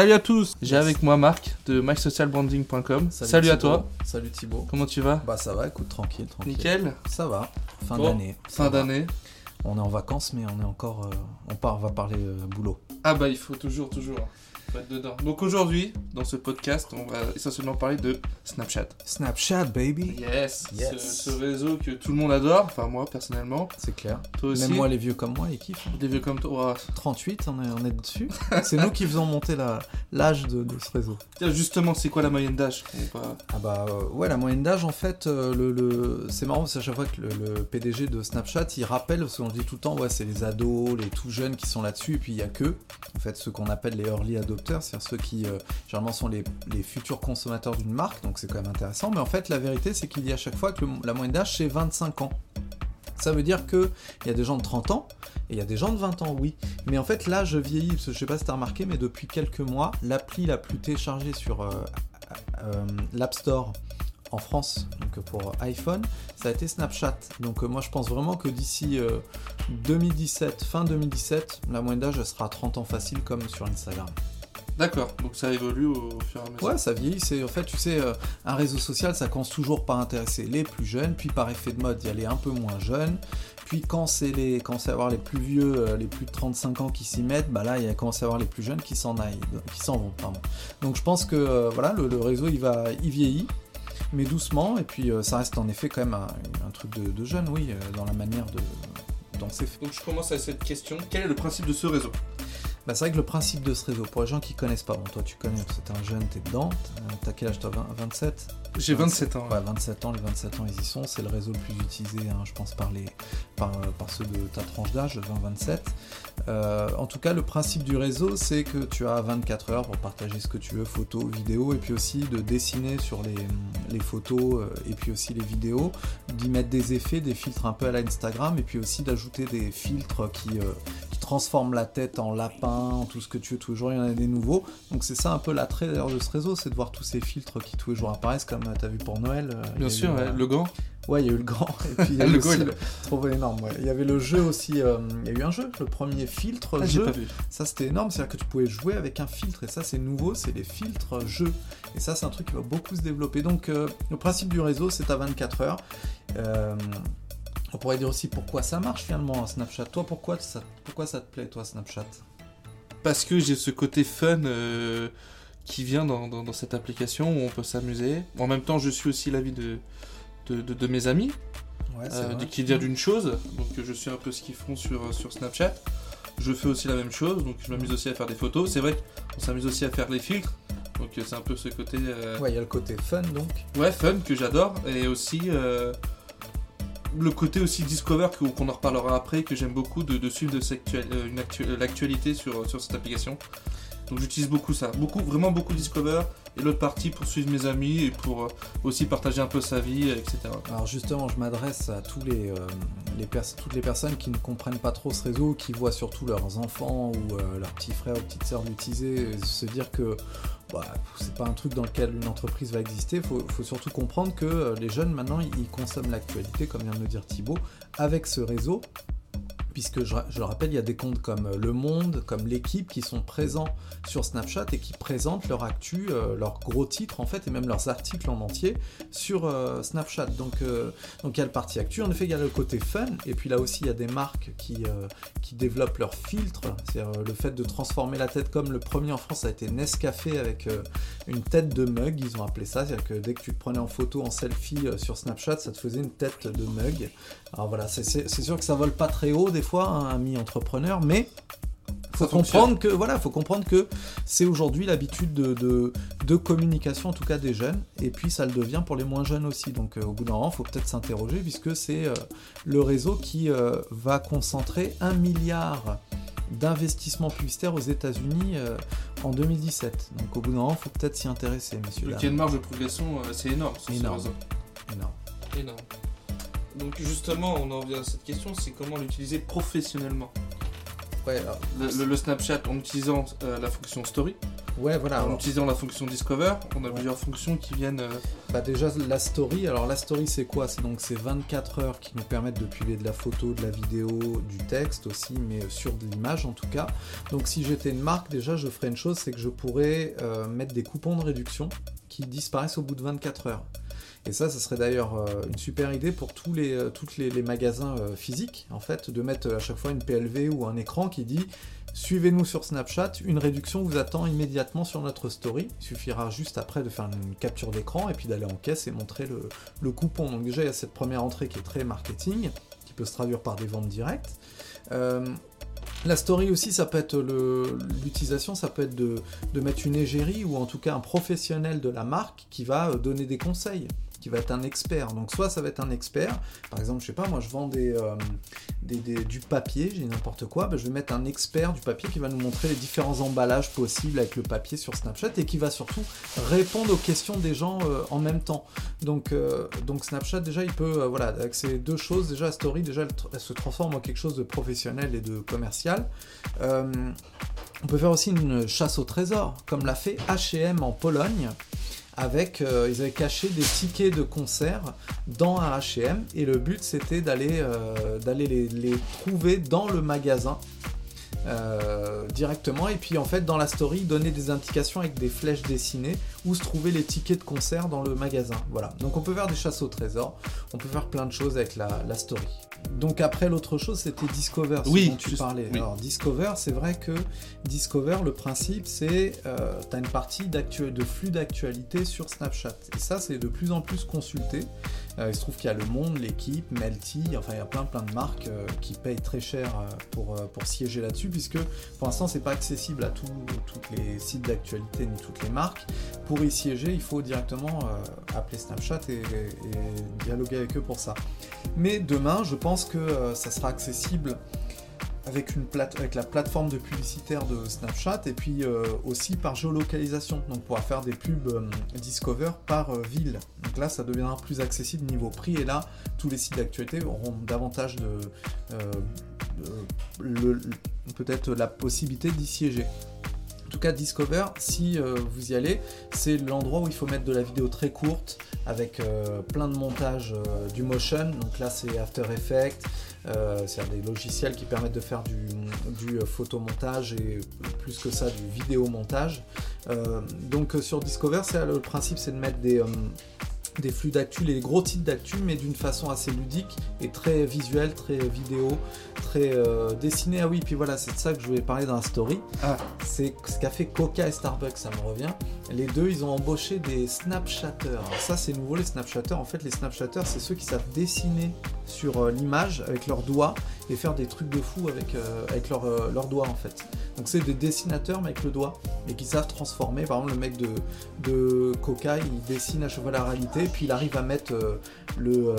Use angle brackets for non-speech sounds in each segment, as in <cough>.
Salut à tous, j'ai avec moi Marc de mysocialbranding.com. Salut, à toi, Salut Thibaut. comment tu vas? Bah ça va, écoute, tranquille, tranquille. Nickel. Ça va. Fin Bon, d'année. Fin d'année. On est en vacances, mais on est encore. euh, on part, on va parler euh, boulot. Ah bah il faut toujours, toujours dedans. Donc aujourd'hui, dans ce podcast, on va essentiellement parler de Snapchat. Snapchat, baby. Yes, Yes. Ce, ce réseau que tout le monde adore, enfin moi personnellement, C'est clair. toi aussi. Même moi, les vieux comme moi, ils kiffent. hein. Des vieux comme toi. 38, on est, on est dessus. <laughs> C'est nous qui faisons monter la- l'âge de, de ce réseau. Tiens, justement, c'est quoi la moyenne d'âge? Ah bah euh, ouais, la moyenne d'âge en fait, euh, le, le- c'est marrant parce qu'à chaque fois que le, le PDG de Snapchat il rappelle, parce qu'on dit tout le temps, ouais, c'est les ados, les tout jeunes qui sont là-dessus, et puis il y a que, en fait, ceux qu'on appelle les early adopters, c'est-à-dire ceux qui euh, généralement sont les, futurs consommateurs d'une marque, donc c'est quand même intéressant, mais en fait la vérité c'est qu'il y a à chaque fois que la moyenne d'âge c'est 25 ans. Ça veut dire que il y a des gens de 30 ans et il y a des gens de 20 ans, oui. Mais en fait, là, je vieillis, je sais pas si t'as remarqué, mais depuis quelques mois, l'appli la plus téléchargée sur euh, euh, l'App Store en France, donc pour iPhone, ça a été Snapchat. Donc moi, je pense vraiment que d'ici euh, 2017, fin 2017, la moyenne d'âge sera à 30 ans facile, comme sur Instagram. D'accord, donc ça évolue au fur et à mesure. Ouais, ça vieillit. C'est en fait, tu sais, euh, un réseau social, ça commence toujours par intéresser les plus jeunes, puis par effet de mode, il y a les un peu moins jeunes. Puis quand c'est les, quand c'est à avoir les plus vieux, euh, les plus de 35 ans qui s'y mettent, bah là, il y a commencé à avoir les plus jeunes qui s'en aillent, qui s'en vont, pardon. Donc je pense que euh, voilà, le, le réseau, il va, il vieillit, mais doucement. Et puis euh, ça reste en effet quand même un, un truc de, de jeune, oui, euh, dans la manière de dont c'est fait. Donc je commence avec cette question. Quel est le principe de ce réseau? Bah, c'est vrai que le principe de ce réseau, pour les gens qui connaissent pas, bon, toi tu connais, t'es un jeune, t'es dedans, t'as- t'as quel âge toi 20 27 J'ai 27 ans. Ouais, 27 ans, les 27 ans ils y sont, c'est le réseau le plus utilisé, hein, je pense, par, les, par, par ceux de ta tranche d'âge, 20-27. Euh, en tout cas, le principe du réseau, c'est que tu as 24 heures pour partager ce que tu veux, photos, vidéos, et puis aussi de dessiner sur les, les photos euh, et puis aussi les vidéos, d'y mettre des effets, des filtres un peu à la Instagram, et puis aussi d'ajouter des filtres qui, euh, qui transforment la tête en lapin, en tout ce que tu veux, tous les jours il y en a des nouveaux. Donc c'est ça un peu l'attrait d'ailleurs de ce réseau, c'est de voir tous ces filtres qui tous les jours apparaissent, comme tu as vu pour Noël. euh, Bien sûr, euh, ouais, le gant. Ouais, il y a eu le grand, <laughs> et puis il y a eu Le aussi le- trop énorme. ouais. Il y avait le jeu aussi, euh, il y a eu un jeu, le premier filtre Ah, jeu. pas vu. Ça c'était énorme, c'est-à-dire que tu pouvais jouer avec un filtre, et ça c'est nouveau, c'est les filtres jeux. Et ça c'est un truc qui va beaucoup se développer. Donc euh, le principe du réseau c'est à 24 heures. Euh, on pourrait dire aussi pourquoi ça marche finalement Snapchat. Toi pourquoi ça, pourquoi ça te plaît toi Snapchat? Parce que j'ai ce côté fun euh, qui vient dans, dans- dans cette application où on peut s'amuser. En même temps, je suis aussi l'avis de, de, de- de mes amis, Ouais, euh, qui vient d'une chose. Donc euh, je suis un peu ce qu'ils font sur, sur Snapchat. Je fais aussi la même chose, donc je m'amuse aussi à faire des photos. C'est vrai qu'on s'amuse aussi à faire les filtres. Donc euh, c'est un peu ce côté euh, Ouais, il y a le côté fun donc. ouais, fun que j'adore. Et aussi euh, le côté aussi Discover qu'on en reparlera après, que j'aime beaucoup de, de suivre de euh, euh, l'actualité sur, sur cette application. Donc j'utilise beaucoup ça, beaucoup, vraiment beaucoup Discover et l'autre partie pour suivre mes amis et pour euh, aussi partager un peu sa vie, euh, etc. Alors justement, je m'adresse à les, euh, toutes les personnes qui ne comprennent pas trop ce réseau, qui voient surtout leurs enfants ou leurs petits frères ou petites sœurs l'utiliser, se dire que bah, c'est pas un truc dans lequel une entreprise va exister. Il faut, faut surtout comprendre que les jeunes maintenant, ils consomment l'actualité, comme vient de le dire Thibaut, avec ce réseau. Puisque je, le rappelle, il y a des comptes comme euh, Le Monde, comme l'équipe qui sont présents sur Snapchat et qui présentent leur actu, euh, leurs gros titres en fait, et même leurs articles en entier sur euh, Snapchat. Donc, donc il y a le parti actu, en effet il y a le côté fun, et puis là aussi il y a des marques qui, qui développent leurs filtres, c'est-à-dire le fait de transformer la tête comme le premier en France a été Nescafé avec une tête de mug, ils ont appelé ça, c'est-à-dire que dès que tu te prenais en photo, en selfie sur Snapchat, ça te faisait une tête de mug. Alors voilà, c'est- sûr que ça vole pas très haut fois, hein, ami entrepreneur, mais faut comprendre que voilà, faut comprendre que c'est aujourd'hui l'habitude de, de, de communication, en tout cas des jeunes, et puis ça le devient pour les moins jeunes aussi. Donc euh, au bout d'un moment, il faut peut-être s'interroger, puisque c'est euh, le réseau qui euh, va concentrer un milliard d'investissements publicitaires aux États-Unis euh, en 2017. Donc au bout d'un moment, il faut peut-être s'y intéresser, messieurs. Donc il y a une marge de progression, euh, c'est énorme sur ce Énorme. Énorme. Énorme. Donc justement, on en vient à cette question, c'est comment l'utiliser professionnellement. Ouais, alors, Le, le- le Snapchat en utilisant euh, la fonction story, Ouais, voilà. En alors- utilisant la fonction Discover, on a plusieurs fonctions qui viennent. euh, Bah déjà la story, alors la story c'est quoi? C'est donc ces 24 heures qui nous permettent de publier de la photo, de la vidéo, du texte aussi, mais sur de l'image en tout cas. Donc si j'étais une marque, déjà je ferais une chose, c'est que je pourrais euh, mettre des coupons de réduction qui disparaissent au bout de 24 heures. Et ça, ça serait d'ailleurs euh, une super idée pour tous les, euh, magasins euh, physiques, en fait, de mettre à chaque fois une PLV ou un écran qui dit Suivez-nous sur Snapchat, une réduction vous attend immédiatement sur notre story. Il suffira juste après de faire une capture d'écran et puis d'aller en caisse et montrer le, coupon. Donc déjà, il y a cette première entrée qui est très marketing, qui peut se traduire par des ventes directes. La story aussi, ça peut être l'utilisation, ça peut être de, mettre une égérie ou en tout cas un professionnel de la marque qui va donner des conseils, qui va être un expert. Donc soit ça va être un expert, par exemple, je sais pas, moi je vends euh, des- des- du papier, j'ai n'importe quoi, ben, je vais mettre un expert du papier qui va nous montrer les différents emballages possibles avec le papier sur Snapchat et qui va surtout répondre aux questions des gens euh, en même temps. Donc, euh, donc Snapchat déjà il peut, voilà, avec ces deux choses, déjà story déjà elle, se transforme en quelque chose de professionnel et de commercial. On peut faire aussi une chasse au trésor, comme l'a fait H&M en Pologne. Euh, ils avaient caché des tickets de concert dans un H&M et le but c'était d'aller euh, les, trouver dans le magasin euh, directement. Et puis en fait dans la story donner des indications avec des flèches dessinées où se trouvaient les tickets de concert dans le magasin. Voilà. Donc on peut faire des chasses au trésor. On peut faire plein de choses avec la story donc après l'autre chose c'était Discover ce Oui, dont tu juste- parlais. oui. alors Discover c'est vrai que Discover le principe c'est euh, tu as une partie de flux d'actualité sur Snapchat. Et ça c'est de plus en plus consulté il se trouve qu'il y a Le Monde, l'équipe, Melty, enfin il y a plein plein de marques euh, qui payent très cher euh, pour, euh, pour siéger là-dessus, puisque pour l'instant c'est pas accessible à tous les sites d'actualité ni toutes les marques. Pour y siéger, il faut directement euh, appeler Snapchat et, dialoguer avec eux pour ça. Mais demain, je pense que euh, ça sera accessible avec, une plate- avec la plateforme de publicitaire de Snapchat et puis euh, aussi par géolocalisation. Donc on pourra faire des pubs euh, Discover par euh, ville. Donc là ça deviendra plus accessible niveau prix et là tous les sites d'actualité auront davantage de, de- peut-être la possibilité d'y siéger. En tout cas, Discover, si euh, vous y allez, c'est l'endroit où il faut mettre de la vidéo très courte avec euh, plein de montages euh, du motion. Donc là, c'est After Effects, euh, c'est-à-dire des logiciels qui permettent de faire du, du photomontage et plus que ça, du vidéomontage. Donc sur Discover, le principe, c'est de mettre des des flux d'actu, les gros titres d'actu, mais d'une façon assez ludique et très visuelle, très vidéo, très euh, dessinée. Ah oui, puis voilà, c'est de ça que je voulais parler dans la story. Ah. C'est ce qu'a fait Coca et Starbucks, ça me revient. Les deux, ils ont embauché des Snapchatters. Alors ça, c'est nouveau, les Snapchatters. En fait, les Snapchatters, c'est ceux qui savent dessiner sur euh, l'image avec leurs doigts et faire des trucs de fou avec, euh, leurs euh, leurs doigts, en fait. Donc c'est des dessinateurs, mais avec le doigt, et qui savent transformer. Par exemple, le mec de, de Coca, il dessine à fois la réalité, puis il arrive à mettre le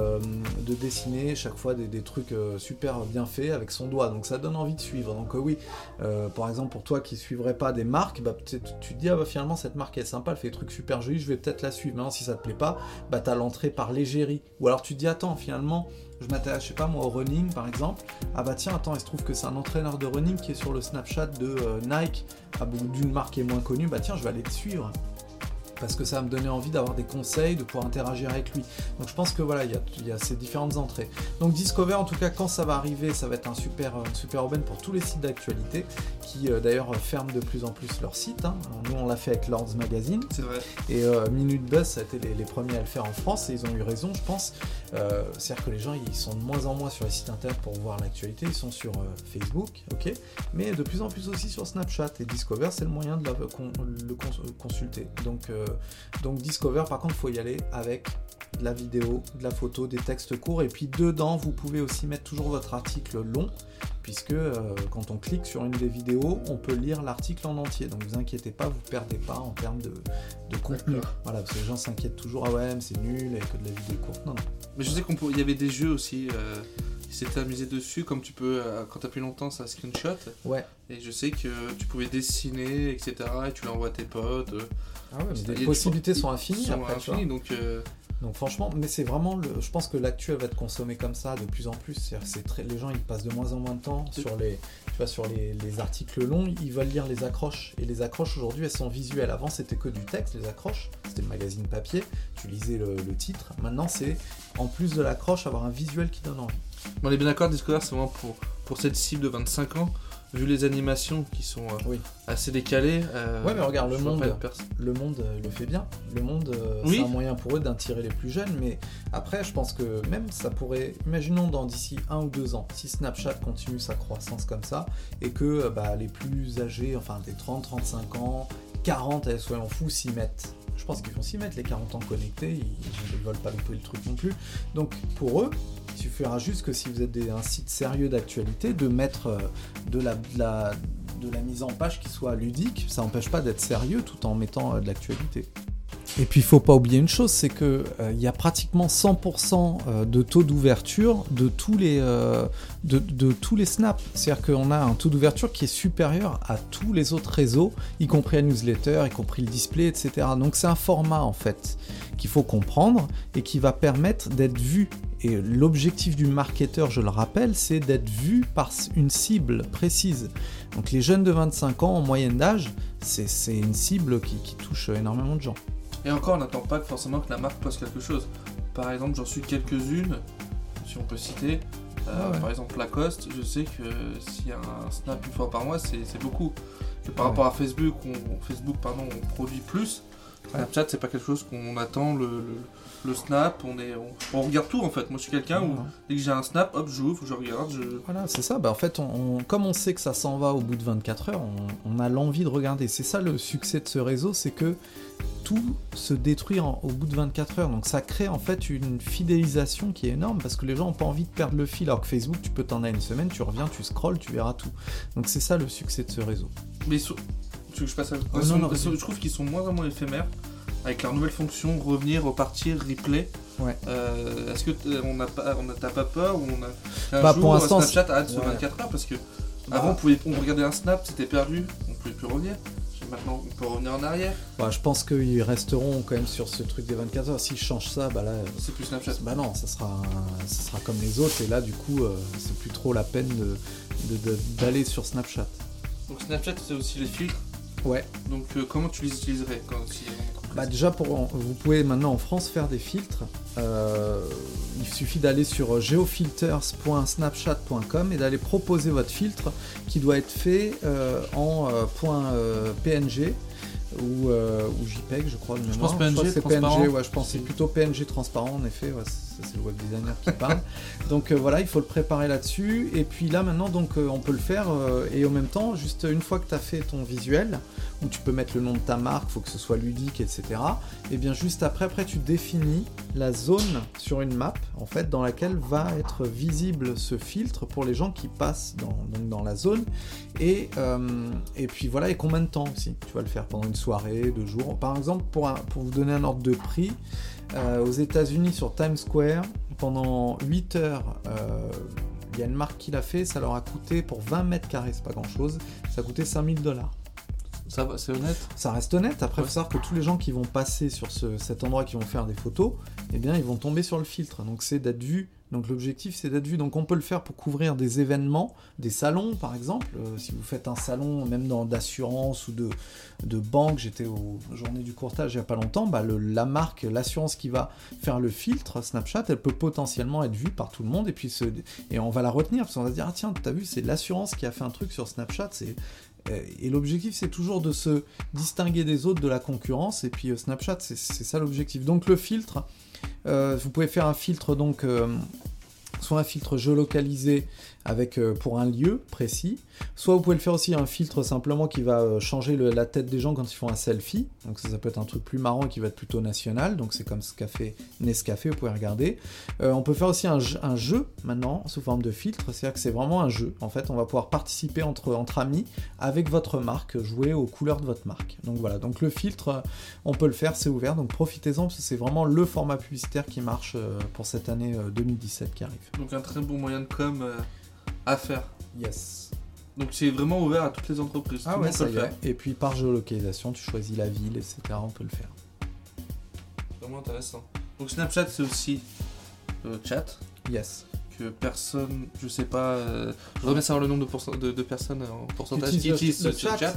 de dessiner chaque fois des, trucs super bien faits avec son doigt. Donc ça donne envie de suivre. Donc oui, par exemple pour toi qui suivrais pas des marques, bah, tu te dis ah bah finalement cette marque est sympa, elle fait des trucs super jolis, je vais peut-être la suivre. Maintenant si ça te plaît pas, bah t'as l'entrée par l'égérie. Ou alors tu te dis attends finalement je m'intéresse, je pas moi, au running par exemple. Ah bah tiens, attends, il se trouve que c'est un entraîneur de running qui est sur le Snapchat de euh, Nike, ah, d'une marque qui est moins connue. Bah tiens, je vais aller le suivre. Parce que ça va me donner envie d'avoir des conseils, de pouvoir interagir avec lui. Donc je pense que voilà, il y a, il y a ces différentes entrées. Donc Discover, en tout cas, quand ça va arriver, ça va être un super, une super aubaine pour tous les sites d'actualité qui euh, d'ailleurs ferment de plus en plus leur site. hein. Nous, on l'a fait avec Lords Magazine. C'est vrai. Et euh, Minute Buzz, ça a été les, les premiers à le faire en France et ils ont eu raison, je pense. Euh, C'est-à-dire que les gens, ils sont de moins en moins sur les sites internet pour voir l'actualité, ils sont sur euh, Facebook, ok, mais de plus en plus aussi sur Snapchat. Et Discover, c'est le moyen de la- con- le cons- consulter. Donc, euh, donc Discover, par contre, il faut y aller avec de la vidéo, de la photo, des textes courts. Et puis dedans, vous pouvez aussi mettre toujours votre article long, puisque euh, quand on clique sur une des vidéos, on peut lire l'article en entier. Donc vous inquiétez pas, vous perdez pas en termes de, de contenu. Voilà, parce que les gens s'inquiètent toujours, ah ouais, mais c'est nul, que de la vidéo courte. Non, non. Mais je sais qu'il y avait des jeux aussi. Euh, ils s'étaient amusés dessus, comme tu peux, euh, quand t'appuies longtemps, ça screenshot. Ouais. Et je sais que tu pouvais dessiner, etc. Et tu l'envoies à tes potes. euh, Ah ouais, mais les possibilités sont infinies sont après, infinis, donc euh, Donc franchement, mais c'est vraiment, le, je pense que l'actu elle va être consommée comme ça de plus en plus. C'est très, les gens ils passent de moins en moins de temps sur les, tu vois, sur les, les articles longs, ils veulent lire les accroches. Et les accroches aujourd'hui elles sont visuelles. Avant c'était que du texte, les accroches, c'était le magazine papier, tu lisais le, le titre. Maintenant c'est en plus de l'accroche avoir un visuel qui donne envie. On est bien d'accord, Discover, c'est vraiment pour, pour cette cible de 25 ans. Vu les animations qui sont euh, Oui. assez décalées. euh, Ouais, mais regarde, le monde- Le euh, le fait bien. Le monde, euh, Oui. c'est un moyen pour eux d'attirer les plus jeunes. Mais après, je pense que même ça pourrait. Imaginons dans d'ici un ou deux ans, si Snapchat continue sa croissance comme ça, et que bah, les plus âgés, enfin des 30, 35 ans, 40, eh, soyons fous, s'y mettent. Je pense qu'ils vont s'y mettre, les 40 ans connectés, ils ne veulent pas louper le truc non plus. Donc pour eux, il suffira juste que si vous êtes un site sérieux d'actualité, de mettre euh, de la mise en page qui soit ludique. Ça n'empêche pas d'être sérieux tout en mettant euh, de l'actualité. Et puis il faut pas oublier une chose, c'est que euh, il y a pratiquement 100% euh, de taux d'ouverture de tous les euh, de, tous les snaps. C'est-à-dire qu'on a un taux d'ouverture qui est supérieur à tous les autres réseaux, y compris la newsletter, y compris le display, etc. Donc c'est un format en fait qu'il faut comprendre et qui va permettre d'être vu. Et l'objectif du marketeur, je le rappelle, c'est d'être vu par une cible précise. Donc les jeunes de 25 ans en moyenne d'âge, c'est une cible qui touche énormément de gens. Et encore, on n'attend pas forcément que la marque poste quelque chose. Par exemple, j'en suis quelques-unes, si on peut citer. Euh, Ah ouais. Par exemple, Lacoste, je sais que s'il y a un snap une fois par mois, c'est c'est beaucoup. Que par Ouais. rapport à Facebook, on, Facebook pardon, on produit plus. Snapchat, c'est pas quelque chose qu'on attend le, le, le snap. On, est, on, on regarde tout en fait. Moi, je suis quelqu'un où dès que j'ai un snap, hop, j'ouvre, je regarde. Je... Voilà, c'est ça. Bah, en fait, on, on- comme on sait que ça s'en va au bout de 24 heures, on, a l'envie de regarder. C'est ça le succès de ce réseau, c'est que tout se détruit en- au bout de 24 heures. Donc ça crée en fait une fidélisation qui est énorme parce que les gens n'ont pas envie de perdre le fil. Alors que Facebook, tu peux t'en aller une semaine, tu reviens, tu scrolles, tu verras tout. Donc c'est ça le succès de ce réseau. Mais sont- tu veux que je passe à... Oh, sont- non, non, vas-y. je trouve qu'ils sont moins vraiment éphémères avec leur nouvelle fonction revenir, repartir, replay. Ouais. Euh, Est-ce que on n'a pas, on a- pas peur ou on a qu'un Bah, jour, pour l'instant, Snapchat arrête ouais. 24 heures parce que Bah. avant on pouvait, on regardait un snap, c'était perdu, on pouvait plus revenir. Maintenant on peut revenir en arrière. Bah, je pense qu'ils resteront quand même sur ce truc des 24 heures. S'ils changent ça, bah là, C'est plus Snapchat. Bah non, ça sera, ça sera comme les autres, et là, du coup, euh, c'est plus trop la peine de- de- de- d'aller sur Snapchat. Donc Snapchat c'est aussi les filtres. Ouais. Donc euh, comment tu les utiliserais quand Bah déjà, pour, vous pouvez maintenant en France faire des filtres. Euh, il suffit d'aller sur geofilters.snapchat.com et d'aller proposer votre filtre qui doit être fait euh, en euh, point, PNG ou, ou JPEG, je crois. de mémoire. pense PNG, que c'est transparent. PNG, ouais, je pense que c'est plutôt PNG transparent en effet. ouais, ça, c'est le web designer qui parle. <laughs> donc euh, voilà, il faut le préparer là-dessus. Et puis là maintenant, donc euh, on peut le faire euh, et en même temps, juste une fois que tu as fait ton visuel, où tu peux mettre le nom de ta marque, faut que ce soit ludique, etc. Et bien juste après, après tu définis la zone sur une map, en fait, dans laquelle va être visible ce filtre pour les gens qui passent dans, donc dans la zone. Et, et puis voilà, et combien de temps aussi Tu vas le faire? Pendant une soirée, deux jours? Par exemple, pour, un- pour vous donner un ordre de prix, aux États-Unis sur Times Square, pendant 8 heures, euh, il y a une marque qui l'a fait, ça leur a coûté pour 20 mètres carrés, c'est pas grand chose, ça a coûté 5000 dollars. Ça va, c'est honnête? Ça reste honnête. Après, il Ouais. faut savoir que tous les gens qui vont passer sur ce- cet endroit, qui vont faire des photos, eh bien, ils vont tomber sur le filtre. Donc, c'est d'être vu. Donc, l'objectif, c'est d'être vu. Donc, on peut le faire pour couvrir des événements, des salons, par exemple. Euh, si vous faites un salon, même dans d'assurance ou de, de banque, j'étais aux journées du courtage il n'y a pas longtemps, bah, le- la marque, l'assurance qui va faire le filtre Snapchat, elle peut potentiellement être vue par tout le monde et puis se, et on va la retenir parce qu'on va se dire ah tiens t'as vu c'est l'assurance qui a fait un truc sur Snapchat c'est et l'objectif, c'est toujours de se distinguer des autres de la concurrence. Et puis euh, Snapchat, c'est ça l'objectif. Donc le filtre, euh, vous pouvez faire un filtre donc euh, soit un filtre géolocalisé avec euh, pour un lieu précis, soit vous pouvez le faire aussi un filtre simplement qui va euh, changer la tête des gens quand ils font un selfie. Donc ça, peut être un truc plus marrant qui va être plutôt national. Donc c'est comme ce qu'a fait Nescafé, vous pouvez regarder. Euh, on peut faire aussi un jeu, maintenant sous forme de filtre, c'est-à-dire que c'est vraiment un jeu. En fait, on va pouvoir participer entre, entre amis avec votre marque, jouer aux couleurs de votre marque. Donc voilà, donc le filtre, on peut le faire, c'est ouvert, donc profitez-en parce que c'est vraiment le format publicitaire qui marche pour cette année euh, 2017 qui arrive. Donc un très bon moyen de com à faire. Yes. Donc c'est vraiment ouvert à toutes les entreprises. Ah Tout le ouais, ça peut y le faire. Et puis par géolocalisation, tu choisis la ville, etc. On peut le faire. Vraiment intéressant. Donc Snapchat, c'est aussi euh, chat. Yes. Que personne, je sais pas, euh, je voudrais bien savoir le nombre de, pourcent- de, de personnes en pourcentage qui Utilisent ce, chat. chat.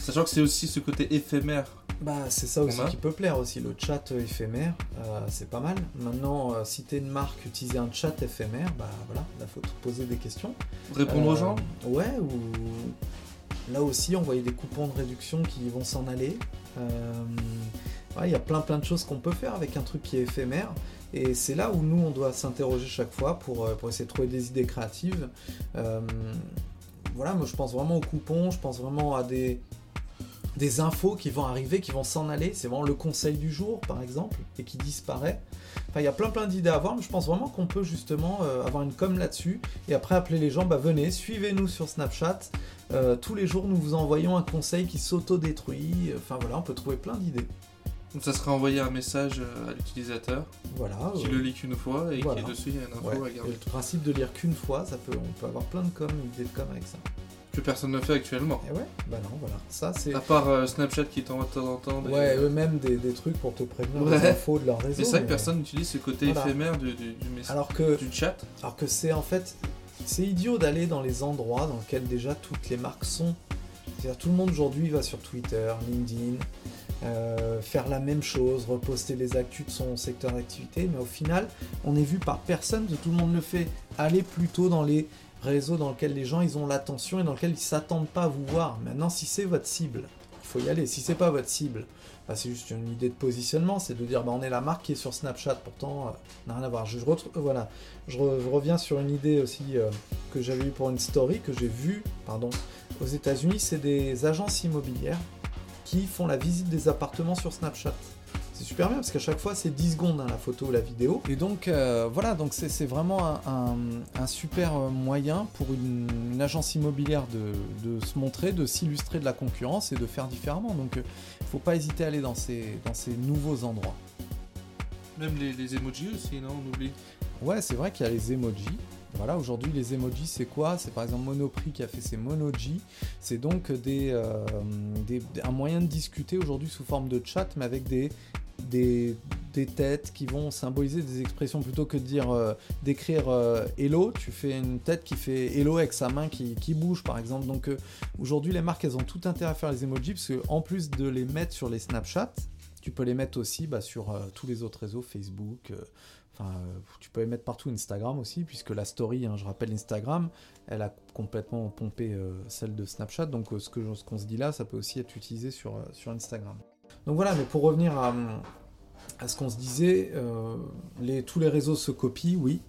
Sachant que c'est aussi ce côté éphémère. Bah, c'est ça aussi a. qui peut plaire aussi, le chat éphémère, euh, c'est pas mal. Maintenant, euh, si t'es une marque, utiliser un chat éphémère, bah voilà, là faut te poser des questions. Répondre aux Euh, gens Ouais, ou là aussi, on voyait des coupons de réduction qui vont s'en aller. Ouais, Il y a plein plein de choses qu'on peut faire avec un truc qui est éphémère. Et c'est là où nous, on doit s'interroger chaque fois pour, euh, essayer de trouver des idées créatives. Euh, voilà, moi je pense vraiment aux coupons, je pense vraiment à des, infos qui vont arriver, qui vont s'en aller. C'est vraiment le conseil du jour, par exemple, et qui disparaît. Enfin, il y a plein plein d'idées à avoir, mais je pense vraiment qu'on peut justement euh, avoir une com là-dessus et après appeler les gens, bah venez, suivez-nous sur Snapchat. Tous les jours, nous vous envoyons un conseil qui s'auto-détruit. Enfin voilà, on peut trouver plein d'idées. Donc ça sera envoyé un message euh, à l'utilisateur Voilà. qui le lit qu'une fois et voilà. qui dessus il y a une info ouais. à Et garder. le principe de lire qu'une fois, ça peut, on peut avoir plein de com, d'idées de com avec ça. Que personne ne fait actuellement. Et ouais, bah non, voilà. Ça c'est. À part euh, Snapchat qui t'envoie de temps en temps. des- Ouais, eux-mêmes des, des trucs pour te prévenir Ouais. des infos de leur réseau. C'est vrai que personne n'utilise ce côté Voilà. éphémère du, du, du message. Alors que Du chat. Alors que c'est en fait, c'est idiot d'aller dans les endroits dans lesquels déjà toutes les marques sont. C'est-à-dire tout le monde aujourd'hui va sur Twitter, LinkedIn, euh, faire la même chose, reposter les actus de son secteur d'activité, mais au final, on est vu par personne, tout le monde le fait. Allez plutôt dans les réseaux dans lesquels les gens ils ont l'attention et dans lesquels ils s'attendent pas à vous voir. Maintenant, si c'est votre cible, il faut y aller. Si c'est pas votre cible, bah, c'est juste une idée de positionnement, c'est de dire bah, on est la marque qui est sur Snapchat, pourtant, euh, n'a rien à voir. Je, euh, voilà, je reviens sur une idée aussi euh, que j'avais eue pour une story que j'ai vue, pardon, aux États-Unis, c'est des agences immobilières qui font la visite des appartements sur Snapchat. C'est super bien parce qu'à chaque fois c'est 10 secondes hein, la photo ou la vidéo. Et donc euh, voilà, donc c'est vraiment un, un- un super euh, moyen pour une, une agence immobilière de, de se montrer, de s'illustrer de la concurrence et de faire différemment. Donc il ne faut pas hésiter à aller dans ces, dans ces nouveaux endroits. Même les, les emojis aussi, non On oublie. Ouais, c'est vrai qu'il y a les emojis. Voilà, aujourd'hui, les emojis, c'est quoi? C'est par exemple Monoprix qui a fait ses Monoji. C'est donc euh, un moyen de discuter aujourd'hui sous forme de chat, mais avec des, des, des têtes qui vont symboliser des expressions plutôt que de dire euh, d'écrire euh, hello. Tu fais une tête qui fait hello avec sa main qui, qui bouge, par exemple. Donc aujourd'hui, les marques, elles ont tout intérêt à faire les emojis parce qu'en plus de les mettre sur les Snapchat, tu peux les mettre aussi bah, sur tous les autres réseaux, Facebook. Enfin, euh, tu peux les mettre partout, Instagram aussi, puisque la story, hein, je rappelle Instagram, elle a complètement pompé euh, celle de Snapchat. Donc euh, ce que ce qu'on se dit là, ça peut aussi être utilisé sur, sur Instagram. Donc voilà, mais pour revenir à, ce qu'on se disait, tous les réseaux se copient, oui.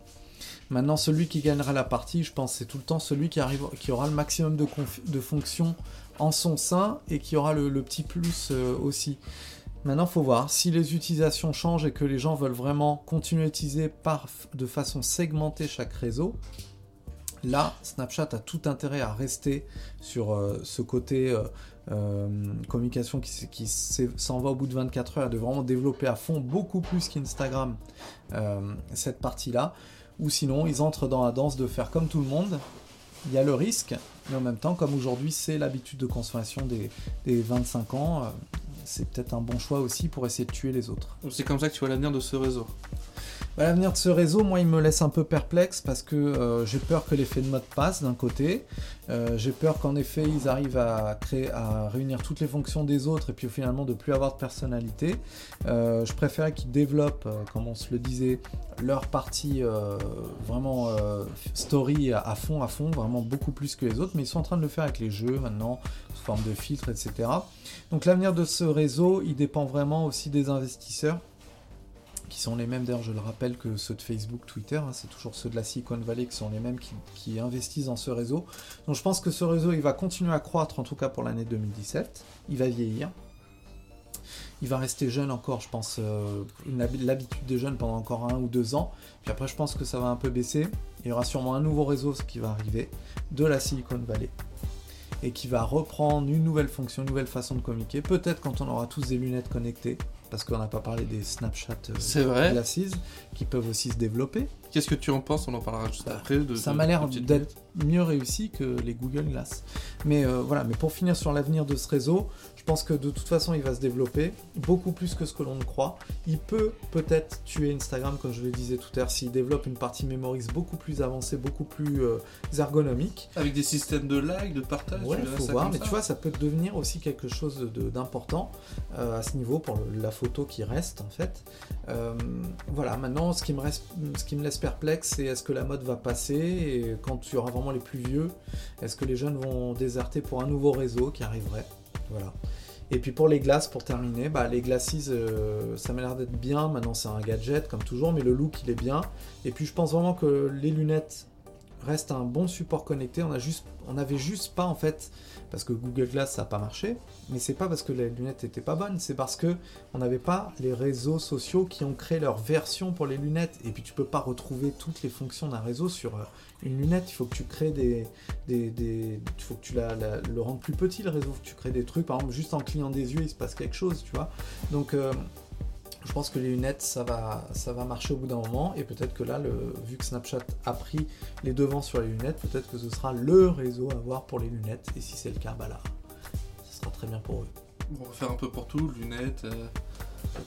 Maintenant, celui qui gagnera la partie, je pense, c'est tout le temps celui qui, arrive, qui aura le maximum de, de fonctions en son sein et qui aura le, petit plus aussi. Maintenant, faut voir si les utilisations changent et que les gens veulent vraiment continuer à utiliser par, de façon segmentée chaque réseau. Là, Snapchat a tout intérêt à rester sur euh, ce côté euh, euh, communication qui, s'en va au bout de 24 heures et de vraiment développer à fond beaucoup plus qu'Instagram cette partie-là. Ou sinon, ils entrent dans la danse de faire comme tout le monde. Il y a le risque, mais en même temps, comme aujourd'hui c'est l'habitude de consommation des, des 25 ans, c'est peut-être un bon choix aussi pour essayer de tuer les autres. C'est comme ça que tu vois l'avenir de ce réseau. Bah, L'avenir de ce réseau, moi, il me laisse un peu perplexe parce que euh, j'ai peur que l'effet de mode passe d'un côté. Euh, j'ai peur qu'en effet, ils arrivent à réunir toutes les fonctions des autres et puis finalement de plus avoir de personnalité. Euh, je préférais qu'ils développent, comme on se le disait, leur partie vraiment story à, à fond, à fond, vraiment beaucoup plus que les autres. Mais ils sont en train de le faire avec les jeux maintenant, sous forme de filtres, etc. Donc l'avenir de ce réseau, il dépend vraiment aussi des investisseurs qui sont les mêmes d'ailleurs, je le rappelle, que ceux de Facebook, Twitter, hein, c'est toujours ceux de la Silicon Valley qui sont les mêmes qui, investissent dans ce réseau. Donc je pense que ce réseau, il va continuer à croître, en tout cas pour l'année 2017. Il va vieillir. Il va rester jeune encore, je pense, euh, l'habitude des jeunes pendant encore un ou deux ans. Puis après, je pense que ça va un peu baisser. Il y aura sûrement un nouveau réseau qui va arriver de la Silicon Valley et qui va reprendre une nouvelle fonction, une nouvelle façon de communiquer. Peut-être quand on aura tous des lunettes connectées, parce qu'on n'a pas parlé des Snapchat euh, C'est vrai. glasses qui peuvent aussi se développer. Qu'est-ce que tu en penses? On en parlera juste après. De, Ça m'a l'air d'être mieux réussi que les Google Glass. Mais euh, voilà, mais pour finir sur l'avenir de ce réseau, je pense que de toute façon, il va se développer beaucoup plus que ce que l'on ne croit. Il peut peut-être tuer Instagram, comme je le disais tout à l'heure, s'il développe une partie Memories beaucoup plus avancée, beaucoup plus euh, ergonomique. Avec des systèmes de like, de partage. Ouais, faut ça voir, mais ça. tu vois, ça peut devenir aussi quelque chose d'important euh, à ce niveau pour le- la photo qui reste en fait. Voilà, maintenant, ce qui me reste, ce qui me laisse perplexe, c'est est-ce que la mode va passer et quand tu auras vraiment les plus vieux, est-ce que les jeunes vont déserter pour un nouveau réseau qui arriverait? Voilà. Et puis pour les glaces, pour terminer, bah, les glacis, euh, ça m'a l'air d'être bien. Maintenant, c'est un gadget comme toujours, mais le look, il est bien. Et puis je pense vraiment que les lunettes restent un bon support connecté. On a juste, pas en fait, parce que Google Glass ça n'a pas marché, mais c'est pas parce que les lunettes étaient pas bonnes, c'est parce que on n'avait pas les réseaux sociaux qui ont créé leur version pour les lunettes. Et puis tu peux pas retrouver toutes les fonctions d'un réseau sur euh, une lunette. Il faut que tu crées des, des, des- faut que tu la, le rendes plus petit le réseau. Tu crées des trucs, par exemple juste en clignant des yeux, il se passe quelque chose, tu vois. Donc euh, je pense que les lunettes, ça va, ça va marcher au bout d'un moment. Et peut-être que là, le, vu que Snapchat a pris les devants sur les lunettes, peut-être que ce sera le réseau à voir pour les lunettes. Et si c'est le cas, bah là, ce sera très bien pour eux. On va faire un peu pour tout, lunettes. euh.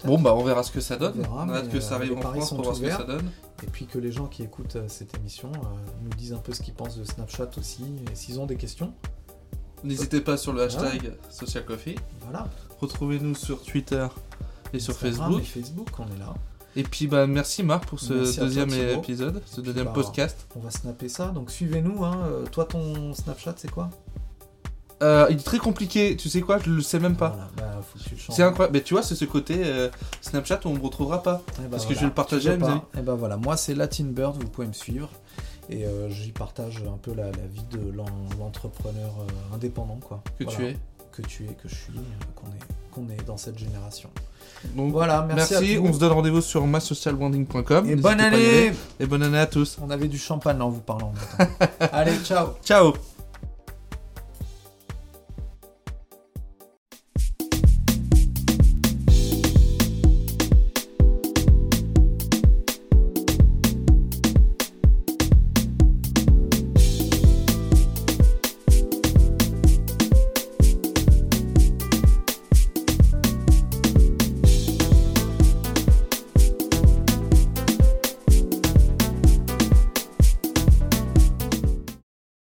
Bon, bah on verra ce que ça donne. On verra, on a hâte mais, que ça euh, arrive les en France pour voir ce que ça donne. Et puis que les gens qui écoutent euh, cette émission euh, nous disent un peu ce qu'ils pensent de Snapchat aussi. Et s'ils ont des questions, N'hésitez pas sur le hashtag Social Coffee. voilà. Retrouvez-nous sur Twitter et sur Facebook. Et Facebook, on est là. Et puis bah merci Marc pour ce Merci à toi, deuxième épisode, ce deuxième bah, podcast. On va snapper ça. Donc suivez-nous. Hein. Euh, Toi, ton Snapchat, c'est quoi? Euh, il est très compliqué, tu sais quoi, je le sais même pas. Voilà, bah, faut que tu le changes. C'est incroyable, mais tu vois, c'est ce côté euh, Snapchat où on me retrouvera pas. Eh ben Parce que je vais le partager à mes pas. Eh ben voilà, moi c'est Latin Bird, vous pouvez me suivre. Et j'y partage un peu la, la vie de l'en- l'entrepreneur indépendant, quoi. Que Voilà. tu es. Que tu es, que je suis, qu'on est, qu'on est dans cette génération. Donc Voilà, merci, merci, à tous. on se donne rendez-vous sur masocialbranding.com. Et bonne année Et bonne année à tous. On avait du champagne en vous parlant. <laughs> Allez, ciao Ciao